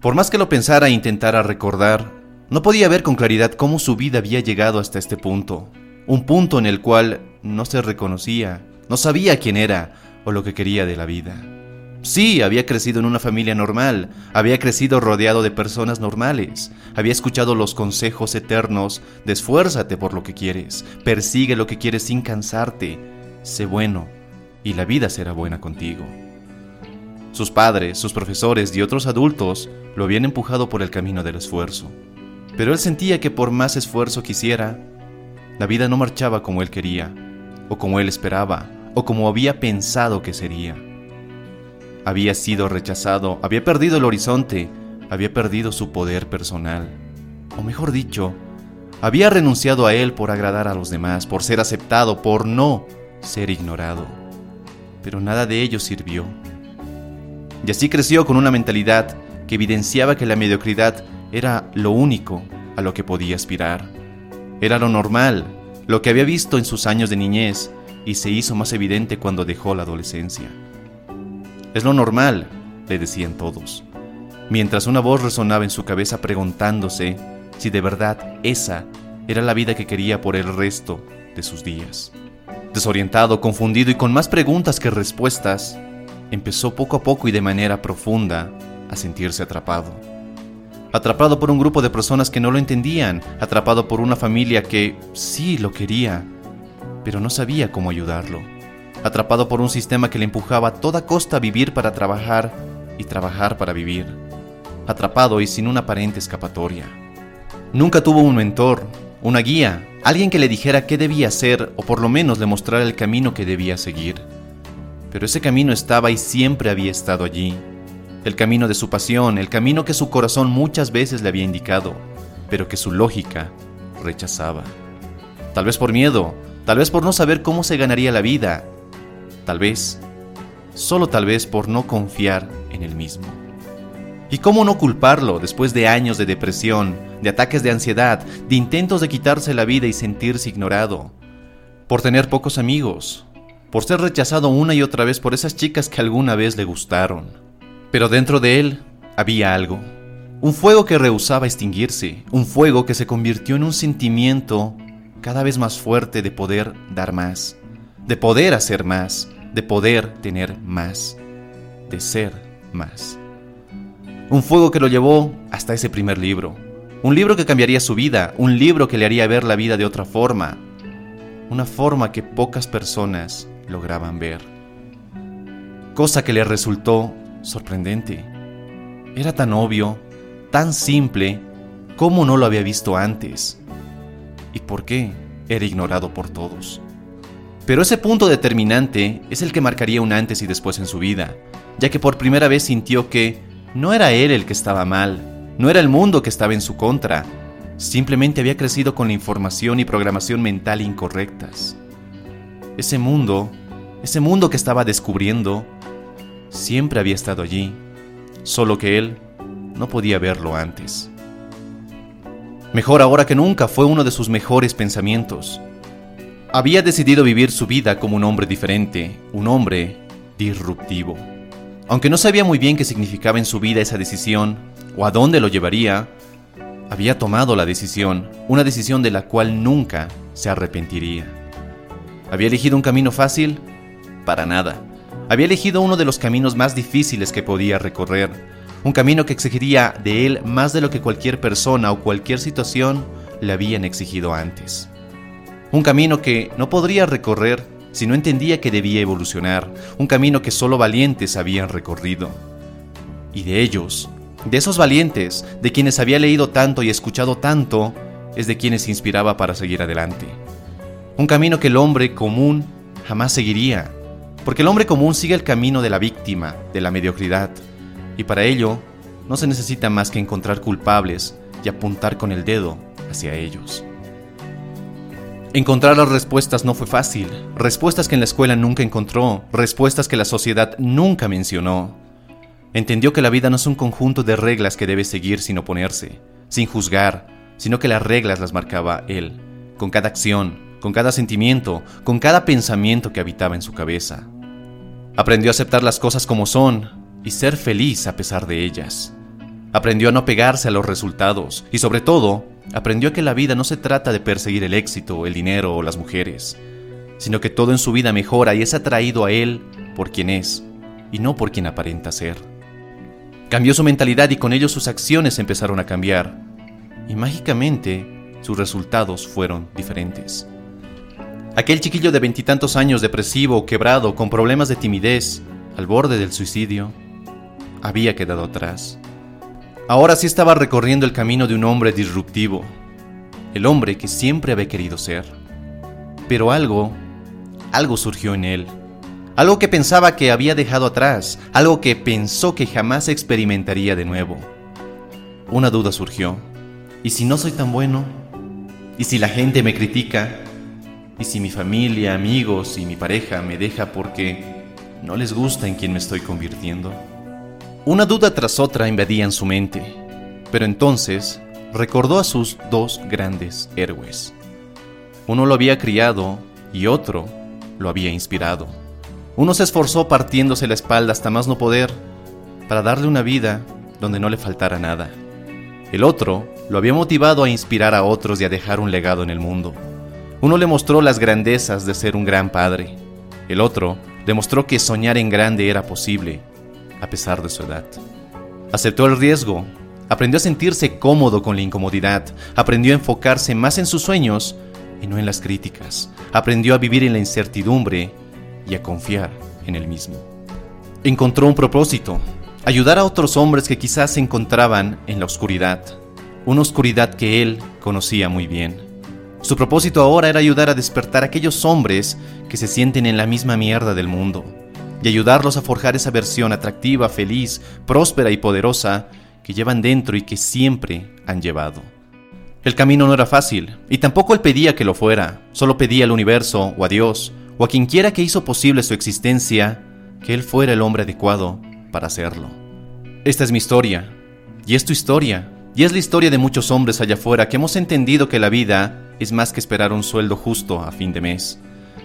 Por más que lo pensara e intentara recordar, no podía ver con claridad cómo su vida había llegado hasta este punto. Un punto en el cual no se reconocía, no sabía quién era o lo que quería de la vida. Sí, había crecido en una familia normal, había crecido rodeado de personas normales, había escuchado los consejos eternos de esfuérzate por lo que quieres, persigue lo que quieres sin cansarte, sé bueno, y la vida será buena contigo. Sus padres, sus profesores y otros adultos lo habían empujado por el camino del esfuerzo. Pero él sentía que por más esfuerzo que hiciera, la vida no marchaba como él quería, o como él esperaba, o como había pensado que sería. Había sido rechazado, había perdido el horizonte, había perdido su poder personal. O mejor dicho, había renunciado a él por agradar a los demás, por ser aceptado, por no ser ignorado. Pero nada de ello sirvió. Y así creció con una mentalidad que evidenciaba que la mediocridad era lo único a lo que podía aspirar. Era lo normal, lo que había visto en sus años de niñez y se hizo más evidente cuando dejó la adolescencia. Es lo normal, le decían todos, mientras una voz resonaba en su cabeza preguntándose si de verdad esa era la vida que quería por el resto de sus días. Desorientado, confundido y con más preguntas que respuestas, empezó poco a poco y de manera profunda a sentirse atrapado. Atrapado por un grupo de personas que no lo entendían, atrapado por una familia que sí lo quería, pero no sabía cómo ayudarlo. Atrapado por un sistema que le empujaba a toda costa a vivir para trabajar y trabajar para vivir. Atrapado y sin una aparente escapatoria. Nunca tuvo un mentor, una guía, alguien que le dijera qué debía hacer o por lo menos le mostrara el camino que debía seguir. Pero ese camino estaba y siempre había estado allí, el camino de su pasión, el camino que su corazón muchas veces le había indicado, pero que su lógica rechazaba. Tal vez por miedo, tal vez por no saber cómo se ganaría la vida, tal vez, solo tal vez por no confiar en él mismo. ¿Y cómo no culparlo después de años de depresión, de ataques de ansiedad, de intentos de quitarse la vida y sentirse ignorado? Por tener pocos amigos, por ser rechazado una y otra vez por esas chicas que alguna vez le gustaron pero dentro de él había algo, un fuego que rehusaba extinguirse, un fuego que se convirtió en un sentimiento cada vez más fuerte de poder dar más, de poder hacer más, de poder tener más, de ser más. Un fuego que lo llevó hasta ese primer libro, un libro que cambiaría su vida, un libro que le haría ver la vida de otra forma, una forma que pocas personas lograban ver. Cosa que le resultó sorprendente. Era tan obvio, tan simple, como no lo había visto antes. ¿Y por qué? Era ignorado por todos. Pero ese punto determinante es el que marcaría un antes y después en su vida, ya que por primera vez sintió que no era él el que estaba mal, no era el mundo que estaba en su contra, simplemente había crecido con la información y programación mental incorrectas. Ese mundo, ese mundo que estaba descubriendo, siempre había estado allí, solo que él no podía verlo antes. Mejor ahora que nunca fue uno de sus mejores pensamientos. Había decidido vivir su vida como un hombre diferente, un hombre disruptivo. Aunque no sabía muy bien qué significaba en su vida esa decisión o a dónde lo llevaría, había tomado la decisión, una decisión de la cual nunca se arrepentiría. ¿Había elegido un camino fácil? Para nada. Había elegido uno de los caminos más difíciles que podía recorrer, un camino que exigiría de él más de lo que cualquier persona o cualquier situación le habían exigido antes. Un camino que no podría recorrer si no entendía que debía evolucionar, un camino que solo valientes habían recorrido. Y de ellos, de esos valientes, de quienes había leído tanto y escuchado tanto, es de quienes se inspiraba para seguir adelante. Un camino que el hombre común jamás seguiría, porque el hombre común sigue el camino de la víctima, de la mediocridad, y para ello no se necesita más que encontrar culpables y apuntar con el dedo hacia ellos. Encontrar las respuestas no fue fácil, respuestas que en la escuela nunca encontró, respuestas que la sociedad nunca mencionó. Entendió que la vida no es un conjunto de reglas que debe seguir sin oponerse, sin juzgar, sino que las reglas las marcaba él, con cada acción, con cada sentimiento, con cada pensamiento que habitaba en su cabeza. Aprendió a aceptar las cosas como son y ser feliz a pesar de ellas. Aprendió a no pegarse a los resultados y sobre todo, aprendió que la vida no se trata de perseguir el éxito, el dinero o las mujeres, sino que todo en su vida mejora y es atraído a él por quien es y no por quien aparenta ser. Cambió su mentalidad y con ello sus acciones empezaron a cambiar y mágicamente sus resultados fueron diferentes. Aquel chiquillo de veintitantos años depresivo, quebrado, con problemas de timidez, al borde del suicidio, había quedado atrás. Ahora sí estaba recorriendo el camino de un hombre disruptivo, el hombre que siempre había querido ser. Pero algo, algo surgió en él, algo que pensaba que había dejado atrás, algo que pensó que jamás experimentaría de nuevo. Una duda surgió. ¿Y si no soy tan bueno? ¿Y si la gente me critica? ¿Y si mi familia, amigos y mi pareja me deja porque no les gusta en quien me estoy convirtiendo? Una duda tras otra invadían su mente, pero entonces recordó a sus dos grandes héroes. Uno lo había criado y otro lo había inspirado. Uno se esforzó partiéndose la espalda hasta más no poder para darle una vida donde no le faltara nada. El otro lo había motivado a inspirar a otros y a dejar un legado en el mundo. Uno le mostró las grandezas de ser un gran padre. El otro demostró que soñar en grande era posible a pesar de su edad. Aceptó el riesgo, aprendió a sentirse cómodo con la incomodidad, aprendió a enfocarse más en sus sueños y no en las críticas, aprendió a vivir en la incertidumbre y a confiar en él mismo. Encontró un propósito, ayudar a otros hombres que quizás se encontraban en la oscuridad, una oscuridad que él conocía muy bien. Su propósito ahora era ayudar a despertar a aquellos hombres que se sienten en la misma mierda del mundo, y ayudarlos a forjar esa versión atractiva, feliz, próspera y poderosa que llevan dentro y que siempre han llevado. El camino no era fácil, y tampoco él pedía que lo fuera, solo pedía al universo o a Dios o a quien quiera que hizo posible su existencia que él fuera el hombre adecuado para hacerlo. Esta es mi historia, y es tu historia, y es la historia de muchos hombres allá afuera que hemos entendido que la vida es más que esperar un sueldo justo a fin de mes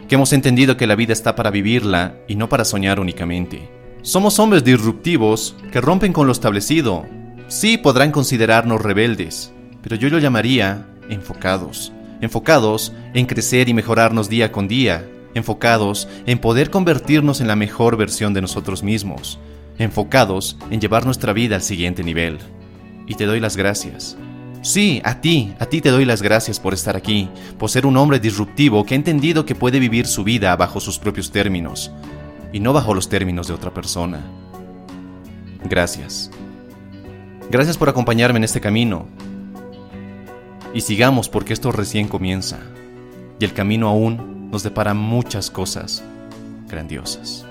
que hemos entendido que la vida está para vivirla y no para soñar únicamente. Somos hombres disruptivos que rompen con lo establecido. Sí podrán considerarnos rebeldes, pero yo lo llamaría enfocados. Enfocados en crecer y mejorarnos día con día. Enfocados en poder convertirnos en la mejor versión de nosotros mismos. Enfocados en llevar nuestra vida al siguiente nivel. Y te doy las gracias. Sí, a ti, a ti te doy las gracias por estar aquí, por ser un hombre disruptivo que ha entendido que puede vivir su vida bajo sus propios términos y no bajo los términos de otra persona. Gracias. Gracias por acompañarme en este camino. Y sigamos porque esto recién comienza y el camino aún nos depara muchas cosas grandiosas.